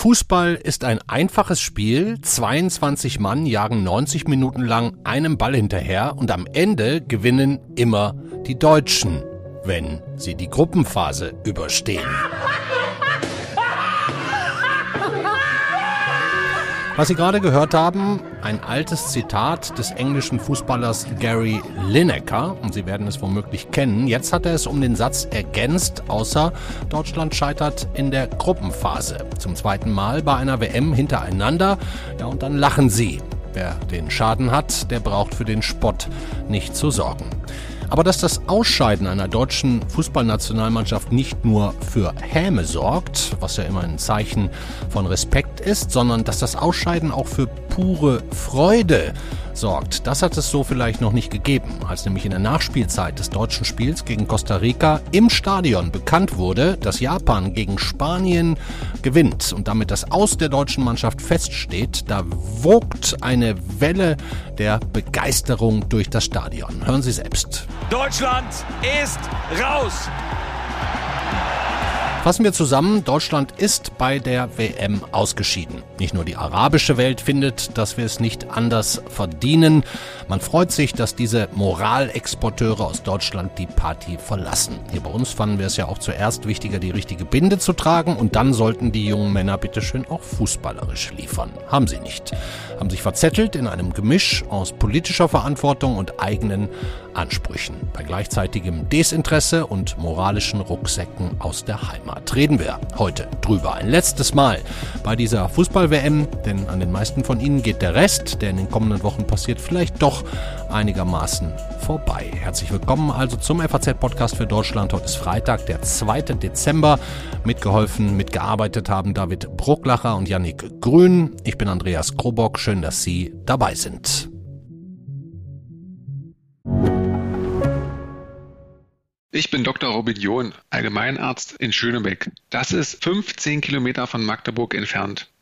Fußball ist ein einfaches Spiel. 22 Mann jagen 90 Minuten lang einem Ball hinterher und am Ende gewinnen immer die Deutschen, wenn sie die Gruppenphase überstehen. Was Sie gerade gehört haben, ein altes Zitat des englischen Fußballers Gary Lineker, und Sie werden es womöglich kennen. Jetzt hat er es um den Satz ergänzt, außer Deutschland scheitert in der Gruppenphase. Zum zweiten Mal bei einer WM hintereinander. Ja, und dann lachen Sie. Wer den Schaden hat, der braucht für den Spott nicht zu sorgen. Aber dass das Ausscheiden einer deutschen Fußballnationalmannschaft nicht nur für Häme sorgt, was ja immer ein Zeichen von Respekt ist, sondern dass das Ausscheiden auch für pure Freude sorgt. Das hat es so vielleicht noch nicht gegeben, als nämlich in der Nachspielzeit des deutschen Spiels gegen Costa Rica im Stadion bekannt wurde, dass Japan gegen Spanien gewinnt und damit das Aus der deutschen Mannschaft feststeht. Da wogt eine Welle der Begeisterung durch das Stadion. Hören Sie selbst. Deutschland ist raus. Fassen wir zusammen, Deutschland ist bei der WM ausgeschieden. Nicht nur die arabische Welt findet, dass wir es nicht anders verdienen. Man freut sich, dass diese Moralexporteure aus Deutschland die Party verlassen. Hier bei uns fanden wir es ja auch zuerst wichtiger, die richtige Binde zu tragen und dann sollten die jungen Männer bitteschön auch fußballerisch liefern. Haben sie nicht. Haben sich verzettelt in einem Gemisch aus politischer Verantwortung und eigenen Ansprüchen. Bei gleichzeitigem Desinteresse und moralischen Rucksäcken aus der Heimat. Reden wir heute drüber. Ein letztes Mal bei dieser Fußball-WM, denn an den meisten von Ihnen geht der Rest, der in den kommenden Wochen passiert, vielleicht doch einigermaßen vorbei. Herzlich willkommen also zum FAZ-Podcast für Deutschland. Heute ist Freitag, der 2. Dezember. Mitgeholfen, mitgearbeitet haben David Brucklacher und Yannick Grün. Ich bin Andreas Krobock. Schön, dass Sie dabei sind. Ich bin Dr. Robin John, Allgemeinarzt in Schönebeck. Das ist 15 Kilometer von Magdeburg entfernt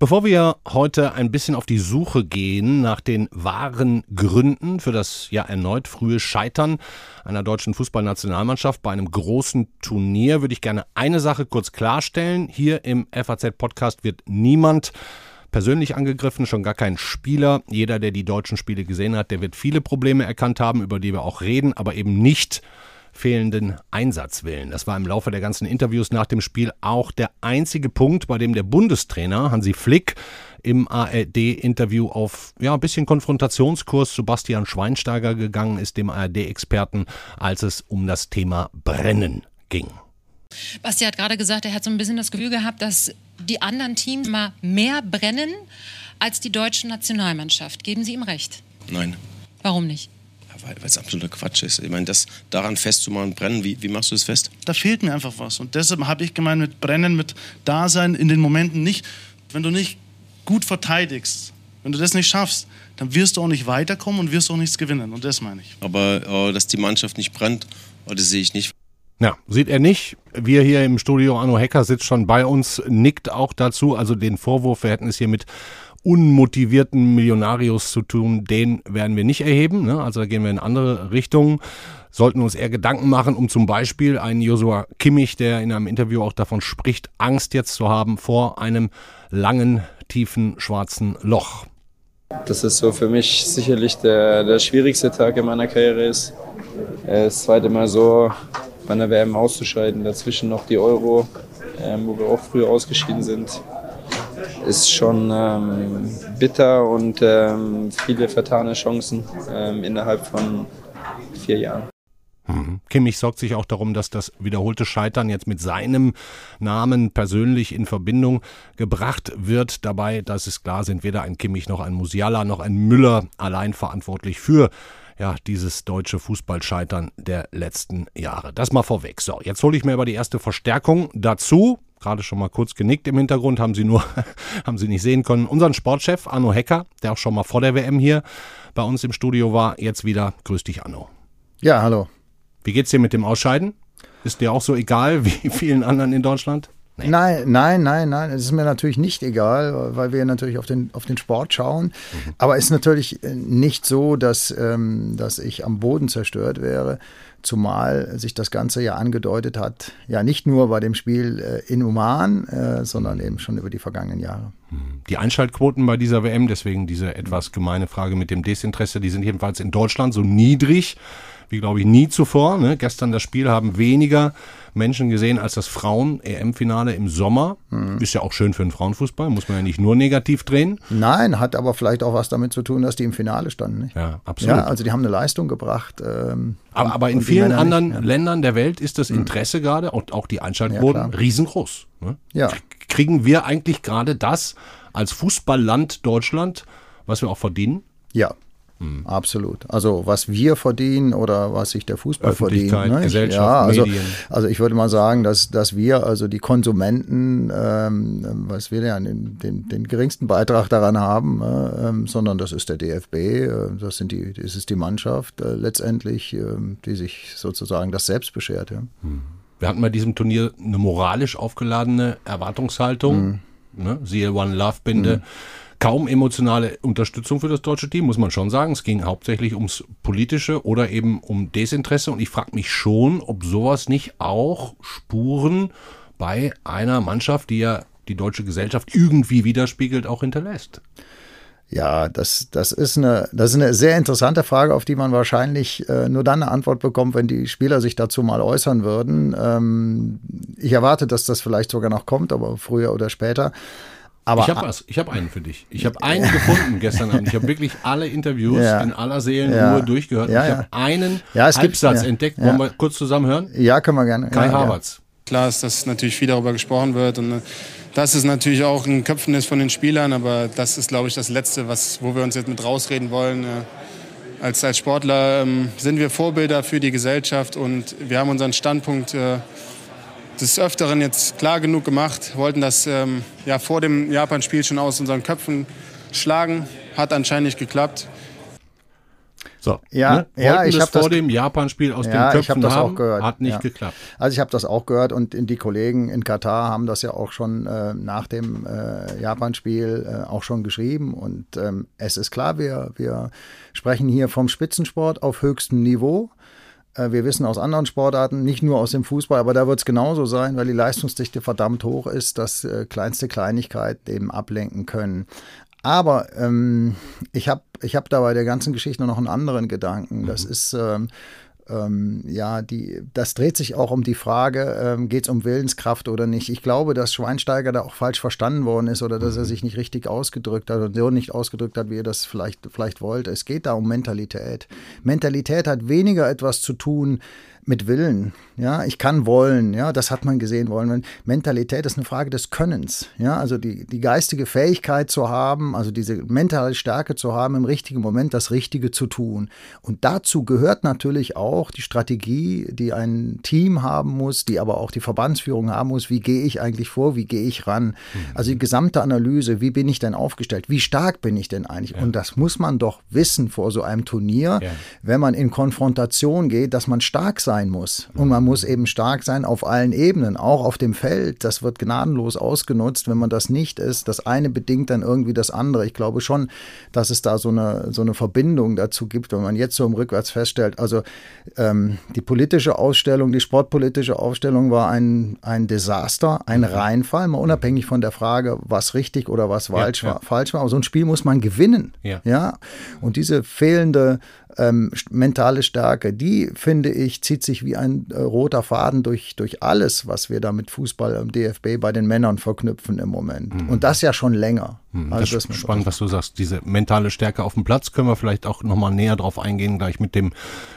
Bevor wir heute ein bisschen auf die Suche gehen nach den wahren Gründen für das ja erneut frühe Scheitern einer deutschen Fußballnationalmannschaft bei einem großen Turnier, würde ich gerne eine Sache kurz klarstellen. Hier im FAZ-Podcast wird niemand persönlich angegriffen, schon gar kein Spieler. Jeder, der die deutschen Spiele gesehen hat, der wird viele Probleme erkannt haben, über die wir auch reden, aber eben nicht fehlenden Einsatzwillen. Das war im Laufe der ganzen Interviews nach dem Spiel auch der einzige Punkt, bei dem der Bundestrainer Hansi Flick im ARD-Interview auf ja, ein bisschen Konfrontationskurs zu Bastian Schweinsteiger gegangen ist, dem ARD-Experten, als es um das Thema Brennen ging. Basti hat gerade gesagt, er hat so ein bisschen das Gefühl gehabt, dass die anderen Teams mal mehr brennen als die deutsche Nationalmannschaft. Geben Sie ihm recht? Nein. Warum nicht? Weil es absoluter Quatsch ist. Ich meine, das daran festzumachen, brennen, wie, wie machst du das fest? Da fehlt mir einfach was. Und deshalb habe ich gemeint, mit Brennen, mit Dasein in den Momenten nicht, wenn du nicht gut verteidigst, wenn du das nicht schaffst, dann wirst du auch nicht weiterkommen und wirst auch nichts gewinnen. Und das meine ich. Aber äh, dass die Mannschaft nicht brennt, oh, das sehe ich nicht. Ja, sieht er nicht. Wir hier im Studio, Arno Hecker sitzt schon bei uns, nickt auch dazu. Also den Vorwurf, wir hätten es hier mit unmotivierten Millionarius zu tun, den werden wir nicht erheben. Ne? Also da gehen wir in andere Richtungen. Sollten uns eher Gedanken machen, um zum Beispiel einen Joshua Kimmich, der in einem Interview auch davon spricht, Angst jetzt zu haben vor einem langen, tiefen, schwarzen Loch. Das ist so für mich sicherlich der, der schwierigste Tag in meiner Karriere ist. Das zweite Mal so bei einer WM auszuscheiden, dazwischen noch die Euro, ähm, wo wir auch früher ausgeschieden sind ist schon ähm, bitter und ähm, viele vertane Chancen ähm, innerhalb von vier Jahren. Mhm. Kimmich sorgt sich auch darum, dass das wiederholte Scheitern jetzt mit seinem Namen persönlich in Verbindung gebracht wird. Dabei, das ist klar, sind weder ein Kimmich noch ein Musiala noch ein Müller allein verantwortlich für ja, dieses deutsche Fußballscheitern der letzten Jahre. Das mal vorweg. So, jetzt hole ich mir aber die erste Verstärkung dazu. Gerade schon mal kurz genickt im Hintergrund, haben Sie nur, haben Sie nicht sehen können. Unseren Sportchef Arno Hecker, der auch schon mal vor der WM hier bei uns im Studio war, jetzt wieder. Grüß dich, Arno. Ja, hallo. Wie geht's dir mit dem Ausscheiden? Ist dir auch so egal wie vielen anderen in Deutschland? Nee. Nein, nein, nein, nein. Es ist mir natürlich nicht egal, weil wir natürlich auf den, auf den Sport schauen. Mhm. Aber es ist natürlich nicht so, dass, ähm, dass ich am Boden zerstört wäre. Zumal sich das Ganze ja angedeutet hat, ja nicht nur bei dem Spiel äh, in Oman, äh, sondern eben schon über die vergangenen Jahre. Mhm. Die Einschaltquoten bei dieser WM, deswegen diese etwas gemeine Frage mit dem Desinteresse, die sind jedenfalls in Deutschland so niedrig wie glaube ich nie zuvor. Ne? Gestern das Spiel haben weniger Menschen gesehen als das Frauen-EM-Finale im Sommer. Mhm. Ist ja auch schön für den Frauenfußball, muss man ja nicht nur negativ drehen. Nein, hat aber vielleicht auch was damit zu tun, dass die im Finale standen. Nicht? Ja, absolut. Ja, also die haben eine Leistung gebracht. Ähm, aber, aber in vielen anderen ja. Ländern der Welt ist das mhm. Interesse mhm. gerade, und auch die Einschaltquoten, ja, riesengroß. Ne? Ja. Kriegen wir eigentlich gerade das als Fußballland Deutschland, was wir auch verdienen? Ja, Mhm. Absolut. Also was wir verdienen oder was sich der Fußball verdient. Ne? Gesellschaft, ja, also, Medien. also ich würde mal sagen, dass, dass wir, also die Konsumenten, ähm, was wir ja den, den, den geringsten Beitrag daran haben, äh, sondern das ist der DFB, äh, das, sind die, das ist die Mannschaft äh, letztendlich, ähm, die sich sozusagen das selbst beschert. Ja. Mhm. Wir hatten bei diesem Turnier eine moralisch aufgeladene Erwartungshaltung. Mhm. Ne? Siehe One Love Binde. Mhm kaum emotionale Unterstützung für das deutsche Team, muss man schon sagen. Es ging hauptsächlich ums Politische oder eben um Desinteresse. Und ich frage mich schon, ob sowas nicht auch Spuren bei einer Mannschaft, die ja die deutsche Gesellschaft irgendwie widerspiegelt, auch hinterlässt. Ja, das, das, ist eine, das ist eine sehr interessante Frage, auf die man wahrscheinlich äh, nur dann eine Antwort bekommt, wenn die Spieler sich dazu mal äußern würden. Ähm, ich erwarte, dass das vielleicht sogar noch kommt, aber früher oder später. Aber ich habe was, ich habe einen für dich. Ich habe einen gefunden gestern Abend. Ich habe wirklich alle Interviews ja. in aller Seelenruhe ja. durchgehört. Ja, ich habe einen Halbsatz entdeckt. Wollen wir kurz zusammen hören? Ja, können wir gerne. Kai Havertz. Klar ist, dass natürlich viel darüber gesprochen wird und äh, das ist natürlich auch ein Köpfen ist von den Spielern, aber das ist, glaube ich, das Letzte, was, wo wir uns jetzt mit rausreden wollen. Als, als Sportler ähm, sind wir Vorbilder für die Gesellschaft und wir haben unseren Standpunkt äh, des Öfteren jetzt klar genug gemacht, wollten das ähm, ja, vor dem Japan-Spiel schon aus unseren Köpfen schlagen. Hat anscheinend nicht geklappt. So, ja, ne? ja, ich habe vor dem Japan-Spiel aus ja, den Köpfen ich das haben, auch gehört. hat nicht ja. geklappt. Also ich habe das auch gehört und die Kollegen in Katar haben das ja auch schon äh, nach dem äh, Japan-Spiel äh, auch schon geschrieben und ähm, es ist klar, wir, wir sprechen hier vom Spitzensport auf höchstem Niveau. Äh, wir wissen aus anderen Sportarten, nicht nur aus dem Fußball, aber da wird es genauso sein, weil die Leistungsdichte verdammt hoch ist, dass äh, kleinste Kleinigkeit eben ablenken können. Aber ähm, ich habe ich hab da bei der ganzen Geschichte noch einen anderen Gedanken. Das mhm. ist ähm, ähm, ja, die, das dreht sich auch um die Frage, ähm, geht es um Willenskraft oder nicht. Ich glaube, dass Schweinsteiger da auch falsch verstanden worden ist oder dass er mhm. sich nicht richtig ausgedrückt hat oder so nicht ausgedrückt hat, wie er das vielleicht, vielleicht wollte. Es geht da um Mentalität. Mentalität hat weniger etwas zu tun mit Willen. Ja, ich kann wollen. Ja, das hat man gesehen wollen. Mentalität ist eine Frage des Könnens. Ja, also die, die geistige Fähigkeit zu haben, also diese mentale Stärke zu haben, im richtigen Moment das Richtige zu tun. Und dazu gehört natürlich auch die Strategie, die ein Team haben muss, die aber auch die Verbandsführung haben muss. Wie gehe ich eigentlich vor? Wie gehe ich ran? Mhm. Also die gesamte Analyse. Wie bin ich denn aufgestellt? Wie stark bin ich denn eigentlich? Ja. Und das muss man doch wissen vor so einem Turnier, ja. wenn man in Konfrontation geht, dass man stark sein sein muss. Und man muss eben stark sein auf allen Ebenen, auch auf dem Feld. Das wird gnadenlos ausgenutzt, wenn man das nicht ist. Das eine bedingt dann irgendwie das andere. Ich glaube schon, dass es da so eine, so eine Verbindung dazu gibt, wenn man jetzt so im Rückwärts feststellt. Also ähm, die politische Ausstellung, die sportpolitische Ausstellung war ein, ein Desaster, ein Reinfall, mal unabhängig von der Frage, was richtig oder was falsch, ja, ja. War, falsch war. Aber so ein Spiel muss man gewinnen. Ja. ja? Und diese fehlende ähm, mentale Stärke, die finde ich, zieht sich wie ein äh, roter Faden durch, durch alles, was wir da mit Fußball im DFB bei den Männern verknüpfen im Moment. Mhm. Und das ja schon länger. Mhm. Also das ist spannend, was du sagst. Diese mentale Stärke auf dem Platz können wir vielleicht auch nochmal näher drauf eingehen, gleich mit dem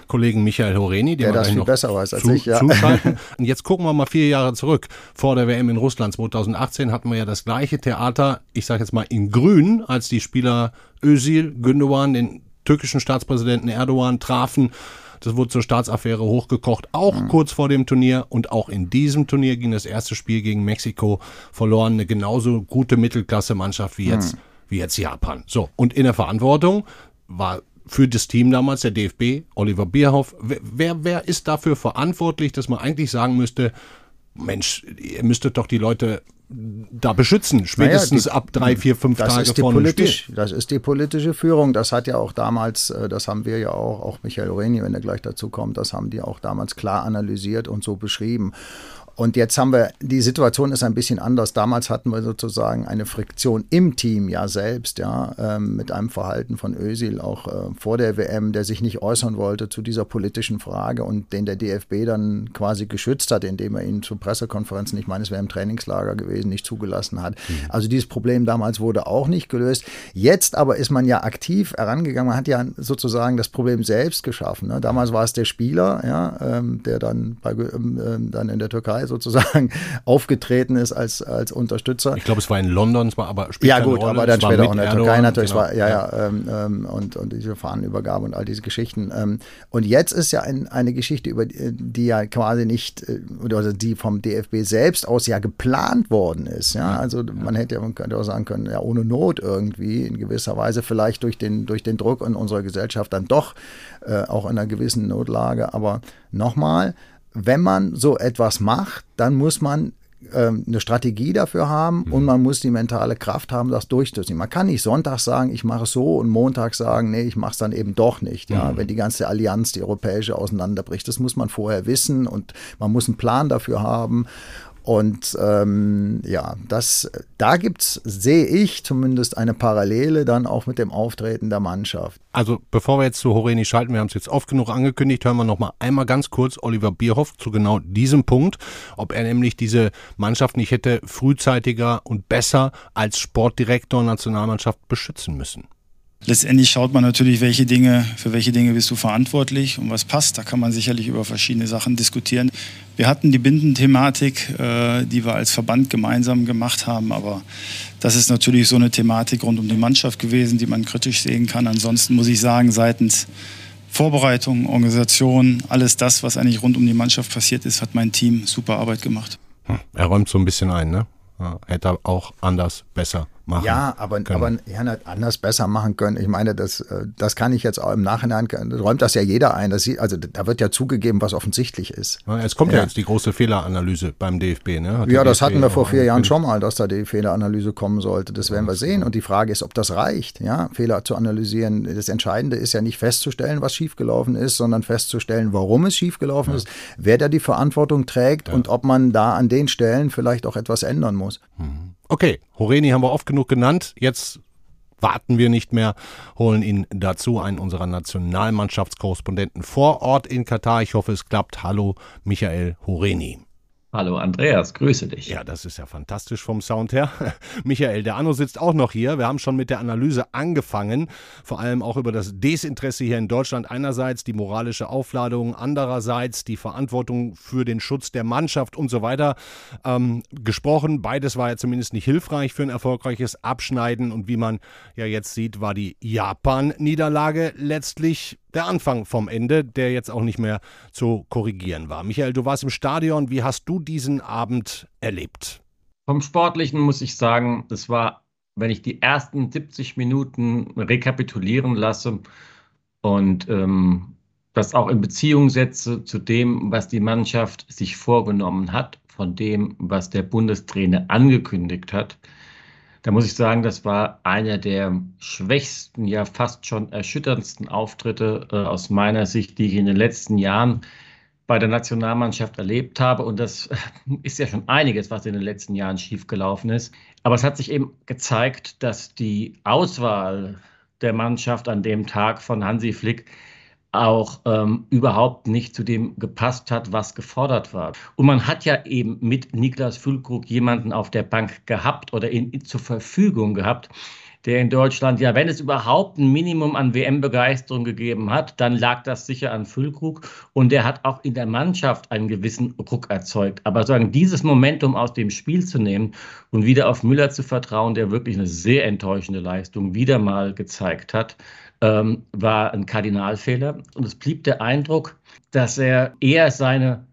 Kollegen Michael Horeni, der das viel besser weiß als zu, ich. Ja. Zuschalten. Und jetzt gucken wir mal vier Jahre zurück. Vor der WM in Russland 2018 hatten wir ja das gleiche Theater, ich sage jetzt mal in Grün, als die Spieler Özil, Gündogan, den türkischen Staatspräsidenten Erdogan trafen. Das wurde zur Staatsaffäre hochgekocht, auch mhm. kurz vor dem Turnier. Und auch in diesem Turnier ging das erste Spiel gegen Mexiko verloren. Eine genauso gute Mittelklasse-Mannschaft wie jetzt, mhm. wie jetzt Japan. So, und in der Verantwortung war für das Team damals, der DFB, Oliver Bierhoff. Wer, wer ist dafür verantwortlich, dass man eigentlich sagen müsste, Mensch, ihr müsstet doch die Leute da beschützen, spätestens naja, die, ab drei, vier, fünf Tage vor dem Spiel. Das ist die politische Führung. Das hat ja auch damals, äh, das haben wir ja auch, auch Michael Reni, wenn er gleich dazu kommt, das haben die auch damals klar analysiert und so beschrieben. Und jetzt haben wir, die Situation ist ein bisschen anders. Damals hatten wir sozusagen eine Friktion im Team ja selbst, ja, ähm, mit einem Verhalten von Özil auch äh, vor der WM, der sich nicht äußern wollte zu dieser politischen Frage und den der DFB dann quasi geschützt hat, indem er ihn zur Pressekonferenz, ich meine, es wäre im Trainingslager gewesen, nicht zugelassen hat. Mhm. Also dieses Problem damals wurde auch nicht gelöst. Jetzt aber ist man ja aktiv herangegangen. Man hat ja sozusagen das Problem selbst geschaffen. Ne? Damals war es der Spieler, ja, ähm, der dann, bei, ähm, dann in der Türkei sozusagen aufgetreten ist als, als Unterstützer. Ich glaube, es war in London, es war aber später Ja gut, aber dann später auch in der Türkei natürlich. Genau. War, ja, ja, ähm, ähm, und, und diese Fahnenübergabe und all diese Geschichten. Ähm, und jetzt ist ja ein, eine Geschichte, über die, die ja quasi nicht, äh, oder die vom DFB selbst aus ja geplant worden ist. Ja, also man hätte man könnte auch sagen können, ja, ohne Not irgendwie in gewisser Weise vielleicht durch den, durch den Druck in unserer Gesellschaft dann doch äh, auch in einer gewissen Notlage. Aber nochmal, wenn man so etwas macht, dann muss man ähm, eine Strategie dafür haben mhm. und man muss die mentale Kraft haben, das durchzuziehen. Man kann nicht Sonntag sagen, ich mache es so und Montag sagen, nee, ich mache es dann eben doch nicht. Ja, mhm. wenn die ganze Allianz, die europäische, auseinanderbricht, das muss man vorher wissen und man muss einen Plan dafür haben. Und ähm, ja, das, da gibt's, sehe ich zumindest eine Parallele dann auch mit dem Auftreten der Mannschaft. Also bevor wir jetzt zu Horeni schalten, wir haben es jetzt oft genug angekündigt, hören wir noch mal einmal ganz kurz Oliver Bierhoff zu genau diesem Punkt, ob er nämlich diese Mannschaft nicht hätte frühzeitiger und besser als Sportdirektor Nationalmannschaft beschützen müssen. Letztendlich schaut man natürlich, welche Dinge, für welche Dinge bist du verantwortlich und was passt. Da kann man sicherlich über verschiedene Sachen diskutieren. Wir hatten die Bindenthematik, äh, die wir als Verband gemeinsam gemacht haben, aber das ist natürlich so eine Thematik rund um die Mannschaft gewesen, die man kritisch sehen kann. Ansonsten muss ich sagen, seitens Vorbereitung, Organisation, alles das, was eigentlich rund um die Mannschaft passiert ist, hat mein Team super Arbeit gemacht. Hm, er räumt so ein bisschen ein, ne? Hätte auch anders, besser machen Ja, aber, aber ja, anders besser machen können. Ich meine, das, äh, das kann ich jetzt auch im Nachhinein, räumt das ja jeder ein. Das, also da wird ja zugegeben, was offensichtlich ist. Ja, es kommt ja. ja. jetzt die große Fehleranalyse beim DFB. Ne? Hat ja, das DFB hatten wir vor vier Jahren schon mal, dass da die Fehleranalyse kommen sollte. Das werden wir sehen. Und die Frage ist, ob das reicht, ja, Fehler zu analysieren. Das Entscheidende ist ja nicht festzustellen, was schiefgelaufen ist, sondern festzustellen, warum es schiefgelaufen ja. ist, wer da die Verantwortung trägt und ob man da an den Stellen vielleicht auch etwas ändern muss. Mhm. Okay, Horeni haben wir oft genug genannt. Jetzt warten wir nicht mehr, holen ihn dazu, einen unserer Nationalmannschaftskorrespondenten vor Ort in Katar. Ich hoffe, es klappt. Hallo, Michael Horeni. Hallo Andreas, grüße dich. Ja, das ist ja fantastisch vom Sound her. Michael, der Anno sitzt auch noch hier. Wir haben schon mit der Analyse angefangen, vor allem auch über das Desinteresse hier in Deutschland. Einerseits die moralische Aufladung, andererseits die Verantwortung für den Schutz der Mannschaft und so weiter ähm, gesprochen. Beides war ja zumindest nicht hilfreich für ein erfolgreiches Abschneiden. Und wie man ja jetzt sieht, war die Japan-Niederlage letztlich der Anfang vom Ende, der jetzt auch nicht mehr zu korrigieren war. Michael, du warst im Stadion. Wie hast du diesen Abend erlebt? Vom Sportlichen muss ich sagen, es war, wenn ich die ersten 70 Minuten rekapitulieren lasse und ähm, das auch in Beziehung setze zu dem, was die Mannschaft sich vorgenommen hat, von dem, was der Bundestrainer angekündigt hat, da muss ich sagen, das war einer der schwächsten, ja fast schon erschütterndsten Auftritte äh, aus meiner Sicht, die ich in den letzten Jahren bei der Nationalmannschaft erlebt habe. Und das ist ja schon einiges, was in den letzten Jahren schiefgelaufen ist. Aber es hat sich eben gezeigt, dass die Auswahl der Mannschaft an dem Tag von Hansi Flick auch ähm, überhaupt nicht zu dem gepasst hat, was gefordert war. Und man hat ja eben mit Niklas Füllkrug jemanden auf der Bank gehabt oder ihn zur Verfügung gehabt, der in Deutschland, ja, wenn es überhaupt ein Minimum an WM-Begeisterung gegeben hat, dann lag das sicher an Füllkrug und der hat auch in der Mannschaft einen gewissen Ruck erzeugt. Aber sagen, dieses Momentum aus dem Spiel zu nehmen und wieder auf Müller zu vertrauen, der wirklich eine sehr enttäuschende Leistung wieder mal gezeigt hat, ähm, war ein Kardinalfehler. Und es blieb der Eindruck, dass er eher seine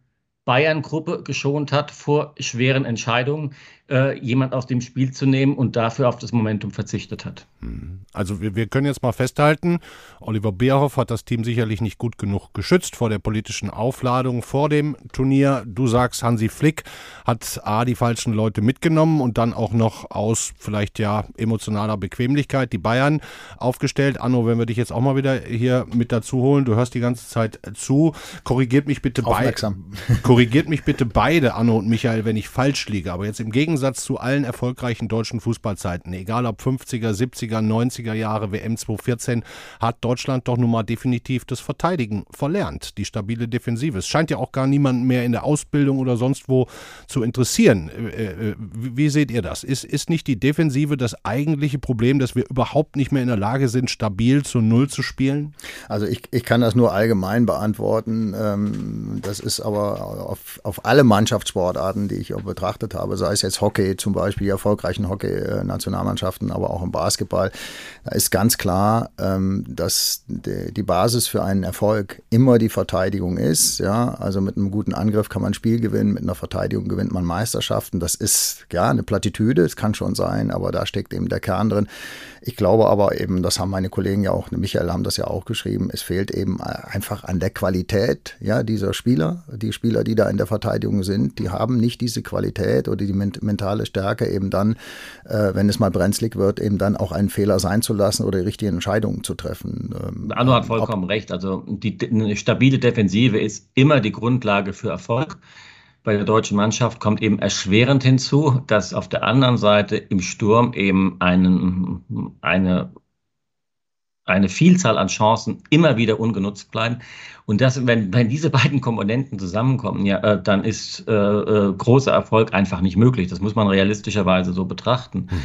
Bayern-Gruppe geschont hat vor schweren Entscheidungen, äh, jemand aus dem Spiel zu nehmen und dafür auf das Momentum verzichtet hat. Hm. Also wir, wir können jetzt mal festhalten, Oliver Bierhoff hat das Team sicherlich nicht gut genug geschützt vor der politischen Aufladung vor dem Turnier. Du sagst, Hansi Flick hat A, die falschen Leute mitgenommen und dann auch noch aus vielleicht ja emotionaler Bequemlichkeit die Bayern aufgestellt. Anno, wenn wir dich jetzt auch mal wieder hier mit dazu holen, du hörst die ganze Zeit zu, korrigiert mich bitte beide. Korrigiert mich bitte beide, Anno und Michael, wenn ich falsch liege. Aber jetzt im Gegensatz zu allen erfolgreichen deutschen Fußballzeiten, egal ob 50er, 70er, 90er Jahre, WM 2014, hat Deutschland doch nun mal definitiv das Verteidigen verlernt. Die stabile Defensive. Es scheint ja auch gar niemanden mehr in der Ausbildung oder sonst wo zu interessieren. Äh, äh, wie seht ihr das? Ist, ist nicht die Defensive das eigentliche Problem, dass wir überhaupt nicht mehr in der Lage sind, stabil zu Null zu spielen? Also ich, ich kann das nur allgemein beantworten. Ähm, das ist aber auf, auf alle Mannschaftssportarten, die ich auch betrachtet habe, sei es jetzt Hockey zum Beispiel, die erfolgreichen Hockey-Nationalmannschaften, aber auch im Basketball, da ist ganz klar, ähm, dass die Basis für einen Erfolg immer die Verteidigung ist. Ja, also mit einem guten Angriff kann man ein Spiel gewinnen, mit einer Verteidigung gewinnt man Meisterschaften. Das ist ja eine Plattitüde, es kann schon sein, aber da steckt eben der Kern drin. Ich glaube aber eben, das haben meine Kollegen ja auch, Michael haben das ja auch geschrieben, es fehlt eben einfach an der Qualität ja, dieser Spieler. Die Spieler, die da in der Verteidigung sind, die haben nicht diese Qualität oder die mentale Stärke, eben dann, äh, wenn es mal brenzlig wird, eben dann auch einen Fehler sein zu lassen oder die richtigen Entscheidungen zu treffen. Ähm, Anno hat vollkommen recht. Also die, eine stabile Defensive ist immer die Grundlage für Erfolg bei der deutschen Mannschaft kommt eben erschwerend hinzu, dass auf der anderen Seite im Sturm eben einen, eine, eine Vielzahl an Chancen immer wieder ungenutzt bleiben. Und das, wenn, wenn diese beiden Komponenten zusammenkommen, ja, äh, dann ist äh, äh, großer Erfolg einfach nicht möglich. Das muss man realistischerweise so betrachten. Hm.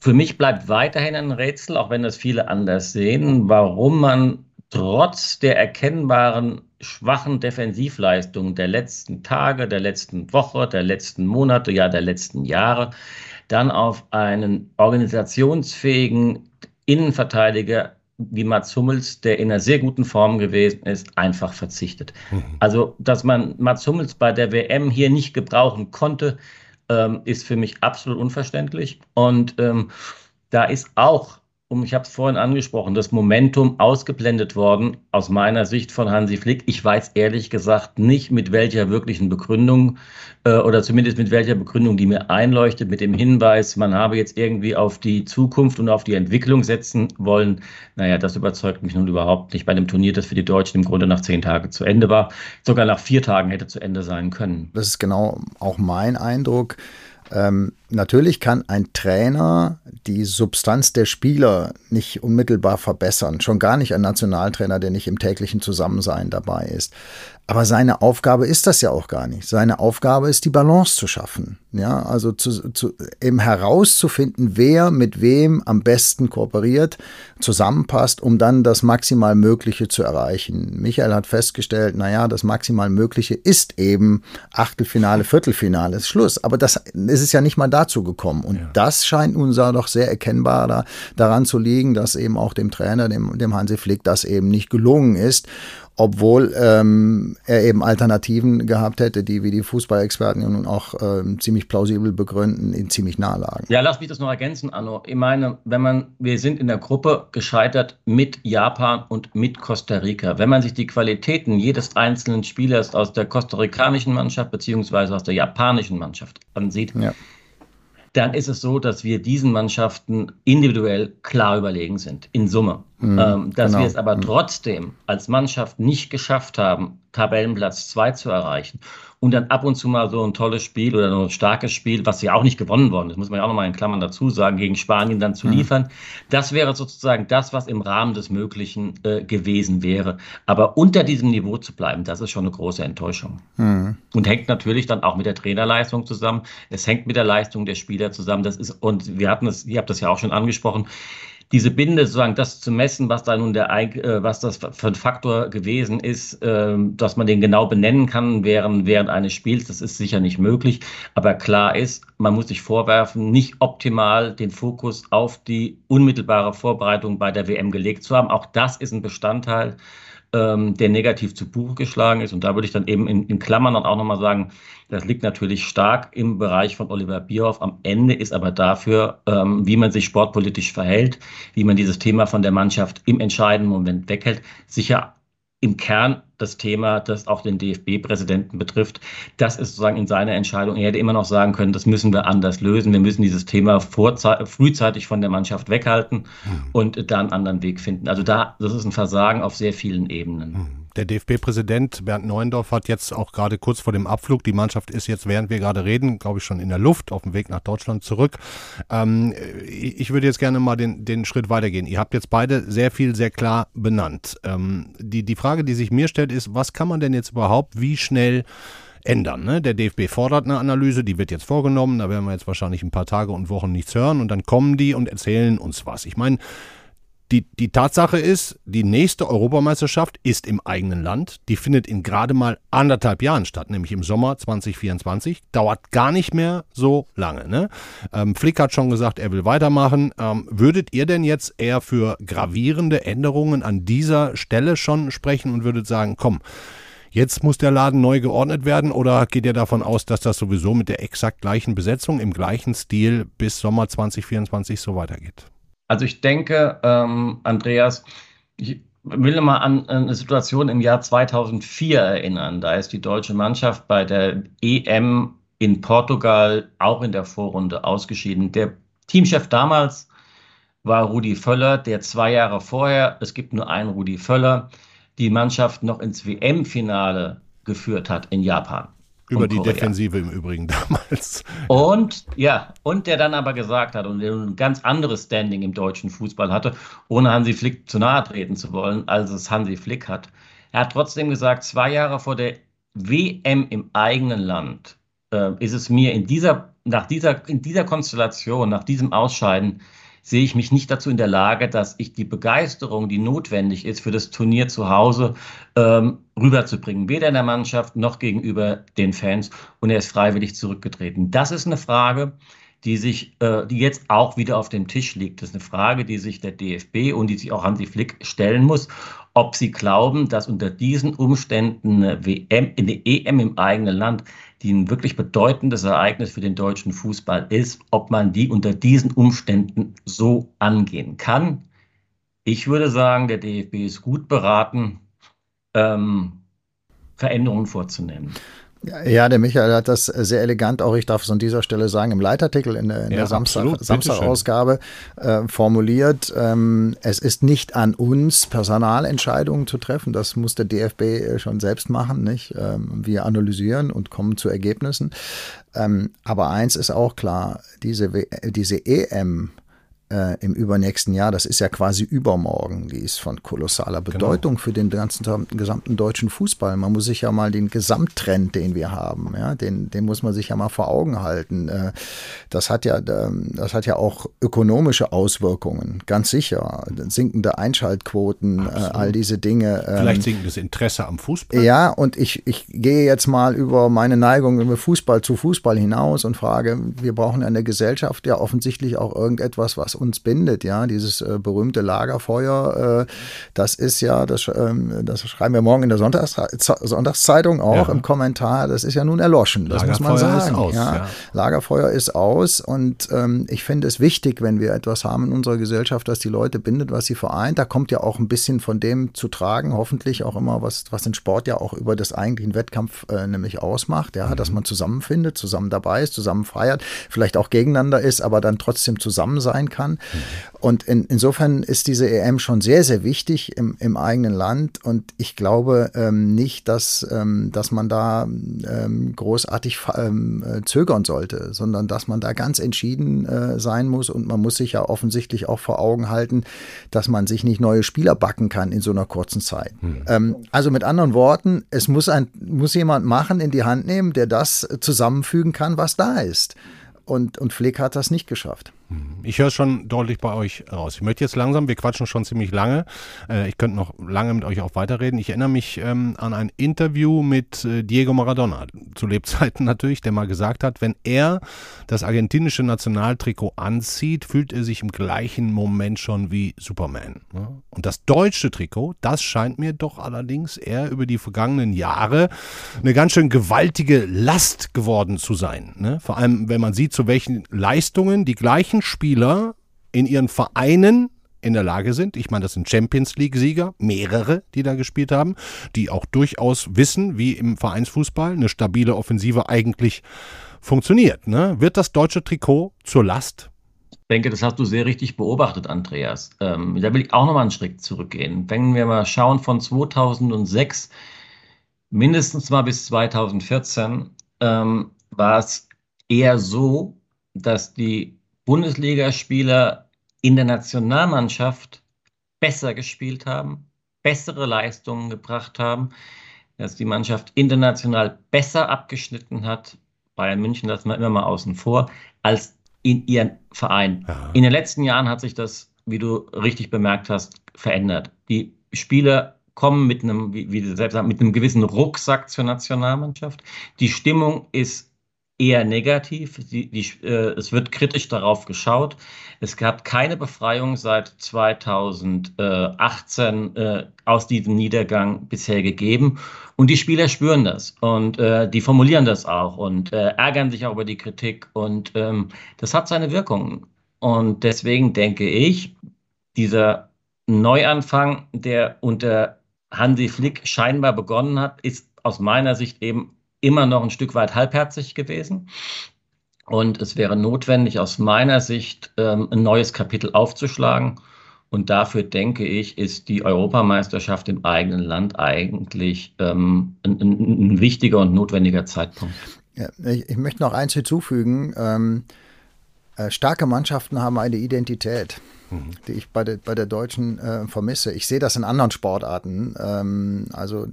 Für mich bleibt weiterhin ein Rätsel, auch wenn das viele anders sehen, warum man trotz der erkennbaren schwachen Defensivleistungen der letzten Tage, der letzten Woche, der letzten Monate, ja der letzten Jahre, dann auf einen organisationsfähigen Innenverteidiger wie Mats Hummels, der in einer sehr guten Form gewesen ist, einfach verzichtet. Also, dass man Mats Hummels bei der WM hier nicht gebrauchen konnte, ähm, ist für mich absolut unverständlich. Und ähm, da ist auch um, ich habe es vorhin angesprochen, das Momentum ausgeblendet worden, aus meiner Sicht von Hansi Flick. Ich weiß ehrlich gesagt nicht, mit welcher wirklichen Begründung äh, oder zumindest mit welcher Begründung, die mir einleuchtet, mit dem Hinweis, man habe jetzt irgendwie auf die Zukunft und auf die Entwicklung setzen wollen. Naja, das überzeugt mich nun überhaupt nicht bei einem Turnier, das für die Deutschen im Grunde nach zehn Tagen zu Ende war. Sogar nach vier Tagen hätte zu Ende sein können. Das ist genau auch mein Eindruck. Ähm, natürlich kann ein Trainer die Substanz der Spieler nicht unmittelbar verbessern, schon gar nicht ein Nationaltrainer, der nicht im täglichen Zusammensein dabei ist. Aber seine Aufgabe ist das ja auch gar nicht. Seine Aufgabe ist, die Balance zu schaffen. Ja, also zu, zu, eben herauszufinden, wer mit wem am besten kooperiert, zusammenpasst, um dann das maximal Mögliche zu erreichen. Michael hat festgestellt, naja, das maximal Mögliche ist eben Achtelfinale, Viertelfinale, ist Schluss. Aber das ist es ja nicht mal dazu gekommen. Und ja. das scheint uns doch sehr erkennbar da, daran zu liegen, dass eben auch dem Trainer, dem, dem Hansi Flick, das eben nicht gelungen ist obwohl ähm, er eben Alternativen gehabt hätte, die wie die Fußballexperten ja nun auch ähm, ziemlich plausibel begründen, ihn ziemlich nahe lagen. Ja, lass mich das noch ergänzen, Anno. Ich meine, wenn man, wir sind in der Gruppe gescheitert mit Japan und mit Costa Rica. Wenn man sich die Qualitäten jedes einzelnen Spielers aus der kostarikanischen Mannschaft beziehungsweise aus der japanischen Mannschaft ansieht, ja. Dann ist es so, dass wir diesen Mannschaften individuell klar überlegen sind, in Summe. Mhm, ähm, dass genau. wir es aber mhm. trotzdem als Mannschaft nicht geschafft haben, Tabellenplatz 2 zu erreichen und dann ab und zu mal so ein tolles Spiel oder ein starkes Spiel, was ja auch nicht gewonnen worden ist, muss man ja auch nochmal in Klammern dazu sagen, gegen Spanien dann zu mhm. liefern. Das wäre sozusagen das, was im Rahmen des Möglichen äh, gewesen wäre. Aber unter diesem Niveau zu bleiben, das ist schon eine große Enttäuschung. Mhm. Und hängt natürlich dann auch mit der Trainerleistung zusammen. Es hängt mit der Leistung der Spieler zusammen. Das ist, und wir hatten es, ihr habt das ja auch schon angesprochen, diese Binde, sozusagen das zu messen, was da nun der, äh, was das für ein Faktor gewesen ist, äh, dass man den genau benennen kann während, während eines Spiels, das ist sicher nicht möglich. Aber klar ist, man muss sich vorwerfen, nicht optimal den Fokus auf die unmittelbare Vorbereitung bei der WM gelegt zu haben. Auch das ist ein Bestandteil ähm, der negativ zu Buche geschlagen ist. Und da würde ich dann eben in, in Klammern dann auch nochmal sagen, das liegt natürlich stark im Bereich von Oliver Bierhoff. Am Ende ist aber dafür, ähm, wie man sich sportpolitisch verhält, wie man dieses Thema von der Mannschaft im entscheidenden Moment weghält, sicher im Kern das Thema, das auch den DFB-Präsidenten betrifft. Das ist sozusagen in seiner Entscheidung. Er hätte immer noch sagen können, das müssen wir anders lösen. Wir müssen dieses Thema frühzeitig von der Mannschaft weghalten mhm. und da einen anderen Weg finden. Also da, das ist ein Versagen auf sehr vielen Ebenen. Mhm. Der DFB-Präsident Bernd Neuendorf hat jetzt auch gerade kurz vor dem Abflug, die Mannschaft ist jetzt, während wir gerade reden, glaube ich, schon in der Luft, auf dem Weg nach Deutschland zurück. Ähm, ich würde jetzt gerne mal den, den Schritt weitergehen. Ihr habt jetzt beide sehr viel, sehr klar benannt. Ähm, die, die Frage, die sich mir stellt, ist, was kann man denn jetzt überhaupt wie schnell ändern. Ne? Der DFB fordert eine Analyse, die wird jetzt vorgenommen, da werden wir jetzt wahrscheinlich ein paar Tage und Wochen nichts hören und dann kommen die und erzählen uns was. Ich meine, die, die Tatsache ist, die nächste Europameisterschaft ist im eigenen Land. Die findet in gerade mal anderthalb Jahren statt, nämlich im Sommer 2024. Dauert gar nicht mehr so lange. Ne? Ähm, Flick hat schon gesagt, er will weitermachen. Ähm, würdet ihr denn jetzt eher für gravierende Änderungen an dieser Stelle schon sprechen und würdet sagen, komm, jetzt muss der Laden neu geordnet werden oder geht ihr davon aus, dass das sowieso mit der exakt gleichen Besetzung im gleichen Stil bis Sommer 2024 so weitergeht? Also ich denke, ähm, Andreas, ich will mal an eine Situation im Jahr 2004 erinnern. Da ist die deutsche Mannschaft bei der EM in Portugal auch in der Vorrunde ausgeschieden. Der Teamchef damals war Rudi Völler, der zwei Jahre vorher, es gibt nur einen Rudi Völler, die Mannschaft noch ins WM-Finale geführt hat in Japan. Über die Korea. Defensive im Übrigen damals. Und ja, und der dann aber gesagt hat und der ein ganz anderes Standing im deutschen Fußball hatte, ohne Hansi Flick zu nahe treten zu wollen, als es Hansi Flick hat. Er hat trotzdem gesagt, zwei Jahre vor der WM im eigenen Land äh, ist es mir in dieser, nach dieser, in dieser Konstellation, nach diesem Ausscheiden, sehe ich mich nicht dazu in der Lage, dass ich die Begeisterung, die notwendig ist für das Turnier zu Hause, ähm, rüberzubringen. Weder in der Mannschaft noch gegenüber den Fans. Und er ist freiwillig zurückgetreten. Das ist eine Frage, die sich, äh, die jetzt auch wieder auf dem Tisch liegt. Das ist eine Frage, die sich der DFB und die sich auch Hansi Flick stellen muss, ob sie glauben, dass unter diesen Umständen eine WM, eine EM im eigenen Land die ein wirklich bedeutendes Ereignis für den deutschen Fußball ist, ob man die unter diesen Umständen so angehen kann. Ich würde sagen, der DFB ist gut beraten, ähm, Veränderungen vorzunehmen. Ja, der Michael hat das sehr elegant, auch ich darf es an dieser Stelle sagen, im Leitartikel in der, in ja, der Samstag, Samstagausgabe äh, formuliert. Ähm, es ist nicht an uns, Personalentscheidungen zu treffen. Das muss der DFB äh, schon selbst machen. Nicht? Ähm, wir analysieren und kommen zu Ergebnissen. Ähm, aber eins ist auch klar, diese, diese EM äh, im übernächsten Jahr, das ist ja quasi übermorgen, die ist von kolossaler genau. Bedeutung genau. für den ganzen gesamten deutschen Fußball. Man muss sich ja mal den Gesamttrend, den wir haben, ja, den, den muss man sich ja mal vor Augen halten. Äh, das hat ja, ähm, das hat ja auch ökonomische Auswirkungen, ganz sicher. Sinkende Einschaltquoten, äh, all diese Dinge. Ähm, Vielleicht sinkendes Interesse am Fußball. Ja, und ich, ich gehe jetzt mal über meine Neigung über Fußball zu Fußball hinaus und frage, wir brauchen in der Gesellschaft ja offensichtlich auch irgendetwas, was uns bindet, ja, dieses äh, berühmte Lagerfeuer, äh, das ist ja, das, ähm, das schreiben wir morgen in der Sonntags Sonntagszeitung auch ja. im Kommentar, das ist ja nun erloschen, das muss man sagen. Ist aus, ja. ja. Lagerfeuer ist aus und ähm, ich finde es wichtig, wenn wir etwas haben in unserer Gesellschaft, das die Leute bindet, was sie vereint. Da kommt ja auch ein bisschen von dem zu tragen, hoffentlich auch immer, was, was den Sport ja auch über das eigentlichen Wettkampf äh, nämlich ausmacht, ja, mhm. dass man zusammenfindet, zusammen dabei ist, zusammen feiert, vielleicht auch gegeneinander ist, aber dann trotzdem zusammen sein kann kann. Und in, insofern ist diese EM schon sehr, sehr wichtig im, im eigenen Land. Und ich glaube ähm, nicht, dass, ähm, dass man da ähm, großartig ähm, äh, zögern sollte, sondern dass man da ganz entschieden äh, sein muss. Und man muss sich ja offensichtlich auch vor Augen halten, dass man sich nicht neue Spieler backen kann in so einer kurzen Zeit. Mhm. also mit anderen Worten, es muss, ein, muss jemand machen, in die Hand nehmen, der das zusammenfügen kann, was da ist. Und, und Flick hat das nicht geschafft. Ich höre es schon deutlich bei euch raus. Ich möchte jetzt langsam, wir quatschen schon ziemlich lange. Äh, ich könnte noch lange mit euch auch weiterreden. Ich erinnere mich ähm, an ein Interview mit äh, Diego Maradona, zu Lebzeiten natürlich, der mal gesagt hat, wenn er das argentinische Nationaltrikot anzieht, fühlt er sich im gleichen Moment schon wie Superman. Ne? Und das deutsche Trikot, das scheint mir doch allerdings eher über die vergangenen Jahre eine ganz schön gewaltige Last geworden zu sein. Ne? Vor allem, wenn man sieht, zu welchen Leistungen die gleichen Spieler in ihren Vereinen in der Lage sind. Ich meine, das sind Champions League-Sieger, mehrere, die da gespielt haben, die auch durchaus wissen, wie im Vereinsfußball eine stabile Offensive eigentlich funktioniert. Ne? Wird das deutsche Trikot zur Last? Ich denke, das hast du sehr richtig beobachtet, Andreas. Ähm, da will ich auch nochmal einen Schritt zurückgehen. Wenn wir mal schauen von 2006 mindestens mal bis 2014, ähm, war es eher so, dass die Bundesligaspieler in der Nationalmannschaft besser gespielt haben, bessere Leistungen gebracht haben, dass die Mannschaft international besser abgeschnitten hat. Bayern München lassen wir immer mal außen vor, als in ihren Verein. Ja. In den letzten Jahren hat sich das, wie du richtig bemerkt hast, verändert. Die Spieler kommen mit einem, wie, wie du selbst sagst, mit einem gewissen Rucksack zur Nationalmannschaft. Die Stimmung ist eher negativ. Die, die, äh, es wird kritisch darauf geschaut. Es gab keine Befreiung seit 2018 äh, aus diesem Niedergang bisher gegeben. Und die Spieler spüren das und äh, die formulieren das auch und äh, ärgern sich auch über die Kritik. Und ähm, das hat seine Wirkung. Und deswegen denke ich, dieser Neuanfang, der unter Hansi Flick scheinbar begonnen hat, ist aus meiner Sicht eben immer noch ein Stück weit halbherzig gewesen. Und es wäre notwendig, aus meiner Sicht ähm, ein neues Kapitel aufzuschlagen. Und dafür denke ich, ist die Europameisterschaft im eigenen Land eigentlich ähm, ein, ein, wichtiger und notwendiger Zeitpunkt. Ja, ich, ich, möchte noch eins hinzufügen. Ähm, äh, starke Mannschaften haben eine Identität die ich bei der, bei der Deutschen äh, vermisse. Ich sehe das in anderen Sportarten. Ähm, also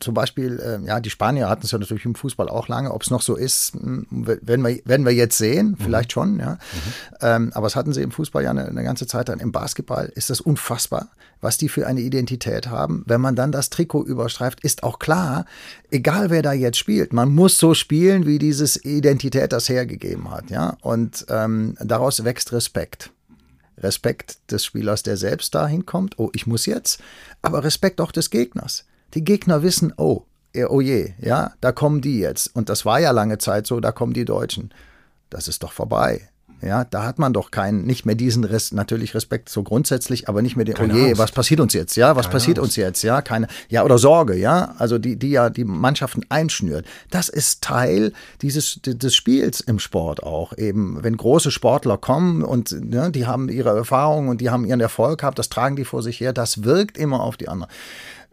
zum Beispiel, äh, ja, die Spanier hatten es ja natürlich im Fußball auch lange. Ob es noch so ist, hm, werden wir, werden wir jetzt sehen, mhm. vielleicht schon, ja. Mhm. Ähm, aber es hatten sie im Fußball ja eine, eine ganze Zeit dann. Im Basketball ist das unfassbar, was die für eine Identität haben. Wenn man dann das Trikot überstreift, ist auch klar, egal wer da jetzt spielt, man muss so spielen, wie dieses Identität das hergegeben hat, ja. Und ähm, daraus wächst Respekt. Respekt des Spielers, der selbst dahin kommt, oh, ich muss jetzt, aber Respekt auch des Gegners. Die Gegner wissen, oh, oh je, ja, da kommen die jetzt. Und das war ja lange Zeit so, da kommen die Deutschen. Das ist doch vorbei. Ja, da hat man doch keinen, nicht mehr diesen Rest, natürlich Respekt so grundsätzlich, aber nicht mehr den, keine oh je, Angst. was passiert uns jetzt? Ja, was keine passiert Angst. uns jetzt? Ja, keine, ja, oder Sorge, ja, also die, die ja die Mannschaften einschnürt. Das ist Teil dieses, des Spiels im Sport auch eben. Wenn große Sportler kommen und ja, die haben ihre Erfahrungen und die haben ihren Erfolg gehabt, das tragen die vor sich her, das wirkt immer auf die anderen.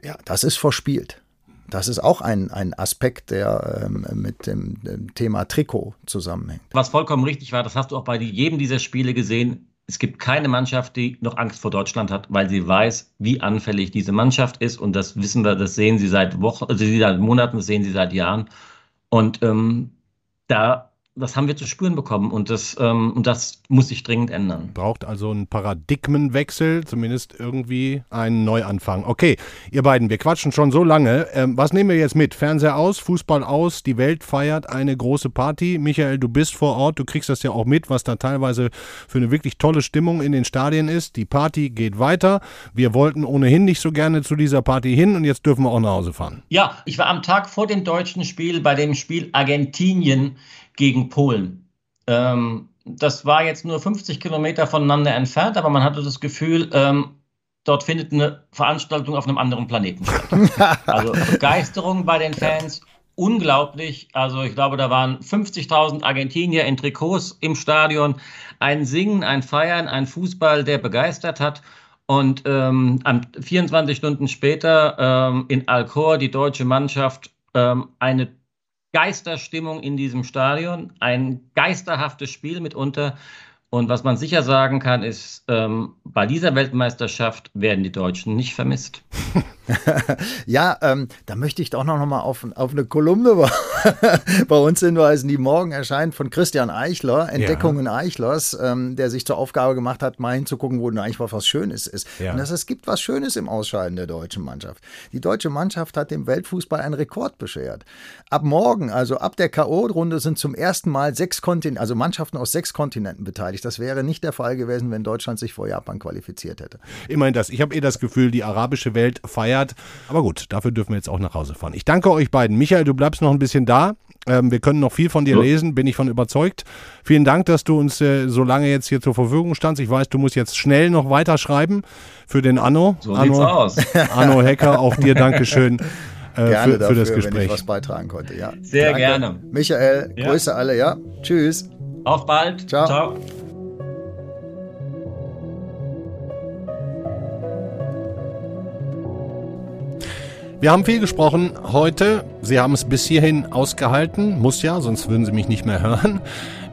Ja, das ist verspielt. Das ist auch ein, ein Aspekt, der ähm, mit dem, dem, Thema Trikot zusammenhängt. Was vollkommen richtig war, das hast du auch bei jedem dieser Spiele gesehen. Es gibt keine Mannschaft, die noch Angst vor Deutschland hat, weil sie weiß, wie anfällig diese Mannschaft ist. Und das wissen wir, das sehen sie seit Wochen, also seit Monaten, das sehen sie seit Jahren. Und ähm, da das haben wir zu spüren bekommen und das, ähm, und das muss sich dringend ändern. Braucht also einen Paradigmenwechsel, zumindest irgendwie einen Neuanfang. Okay, ihr beiden, wir quatschen schon so lange. Ähm, was nehmen wir jetzt mit? Fernseher aus, Fußball aus, die Welt feiert eine große Party. Michael, du bist vor Ort, du kriegst das ja auch mit, was da teilweise für eine wirklich tolle Stimmung in den Stadien ist. Die Party geht weiter. Wir wollten ohnehin nicht so gerne zu dieser Party hin und jetzt dürfen wir auch nach Hause fahren. Ja, ich war am Tag vor dem deutschen Spiel bei dem Spiel Argentinien gegen Polen. Ähm, das war jetzt nur 50 Kilometer voneinander entfernt, aber man hatte das Gefühl, ähm, dort findet eine Veranstaltung auf einem anderen Planeten statt. also Begeisterung bei den Fans, unglaublich. Also ich glaube, da waren 50.000 Argentinier in Trikots im Stadion. Ein Singen, ein Feiern, ein Fußball, der begeistert hat. Und ähm, 24 Stunden später ähm, in Alcor die deutsche Mannschaft ähm, eine Geisterstimmung in diesem Stadion, ein geisterhaftes Spiel mitunter. Und was man sicher sagen kann, ist, ähm, bei dieser Weltmeisterschaft werden die Deutschen nicht vermisst. ja, ähm, da möchte ich doch noch mal auf, auf eine Kolumne bei uns hinweisen, die morgen erscheint von Christian Eichler, Entdeckungen ja. Eichlers, ähm, der sich zur Aufgabe gemacht hat, mal hinzugucken, wo denn eigentlich was Schönes ist. Ja. Und dass es gibt was Schönes im Ausscheiden der deutschen Mannschaft. Die deutsche Mannschaft hat dem Weltfußball einen Rekord beschert. Ab morgen, also ab der K.O.-Runde, sind zum ersten Mal sechs Kontinente, also Mannschaften aus sechs Kontinenten beteiligt. Das wäre nicht der Fall gewesen, wenn Deutschland sich vor Japan qualifiziert hätte. Immerhin das. Ich habe eh das Gefühl, die arabische Welt feiert. Aber gut, dafür dürfen wir jetzt auch nach Hause fahren. Ich danke euch beiden. Michael, du bleibst noch ein bisschen da. Ähm, wir können noch viel von dir ja. lesen, bin ich von überzeugt. Vielen Dank, dass du uns äh, so lange jetzt hier zur Verfügung standst. Ich weiß, du musst jetzt schnell noch weiterschreiben für den Anno. So Anno, sieht's aus. Anno Hacker, auch dir Dankeschön. Äh, gerne für, dafür, für das Gespräch. wenn ich was beitragen konnte. Ja. Sehr Danke. gerne. Michael, ja. Grüße alle, ja. Tschüss. Auf bald. Ciao. Ciao. Wir haben viel gesprochen heute. Sie haben es bis hierhin ausgehalten. Muss ja, sonst würden Sie mich nicht mehr hören.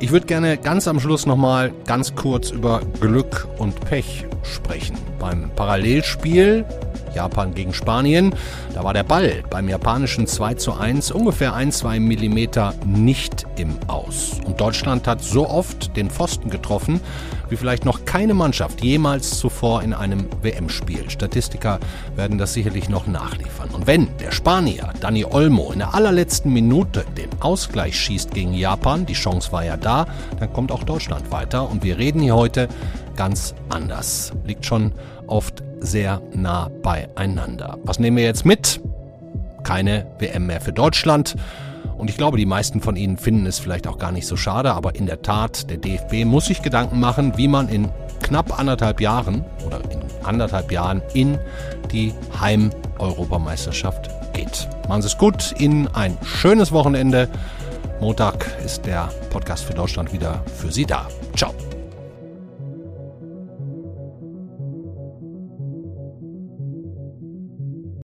Ich würde gerne ganz am Schluss nochmal ganz kurz über Glück und Pech sprechen. Beim Parallelspiel Japan gegen Spanien, da war der Ball beim japanischen 2 zu 1 ungefähr 1-2 Millimeter nicht im Aus. Und Deutschland hat so oft den Pfosten getroffen, wie vielleicht noch keine Mannschaft jemals zuvor in einem WM-Spiel. Statistiker werden das sicherlich noch nachliefern. Und wenn der Spanier Dani Olmo in der allerletzten Minute den Ausgleich schießt gegen Japan, die Chance war ja da, dann kommt auch Deutschland weiter. Und wir reden hier heute ganz anders. Liegt schon oft sehr nah beieinander. Was nehmen wir jetzt mit? Keine WM mehr für Deutschland. Und ich glaube, die meisten von Ihnen finden es vielleicht auch gar nicht so schade, aber in der Tat, der DFB muss sich Gedanken machen, wie man in knapp anderthalb Jahren oder in anderthalb Jahren in die Heim-Europameisterschaft geht. Machen Sie es gut, Ihnen ein schönes Wochenende. Montag ist der Podcast für Deutschland wieder für Sie da. Ciao.